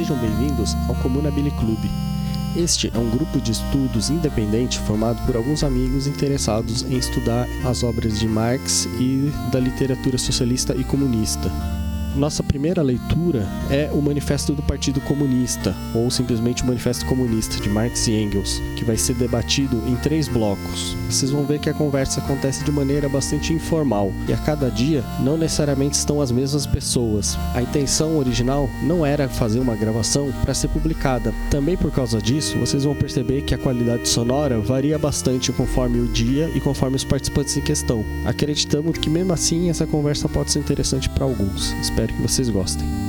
Sejam bem-vindos ao Comuna Billy Club. Este é um grupo de estudos independente formado por alguns amigos interessados em estudar as obras de Marx e da literatura socialista e comunista. Nossa primeira leitura é o Manifesto do Partido Comunista, ou simplesmente o Manifesto Comunista de Marx e Engels, que vai ser debatido em três blocos. Vocês vão ver que a conversa acontece de maneira bastante informal e a cada dia não necessariamente estão as mesmas pessoas. A intenção original não era fazer uma gravação para ser publicada. Também por causa disso, vocês vão perceber que a qualidade sonora varia bastante conforme o dia e conforme os participantes em questão. Acreditamos que mesmo assim essa conversa pode ser interessante para alguns. Espero que vocês gostem.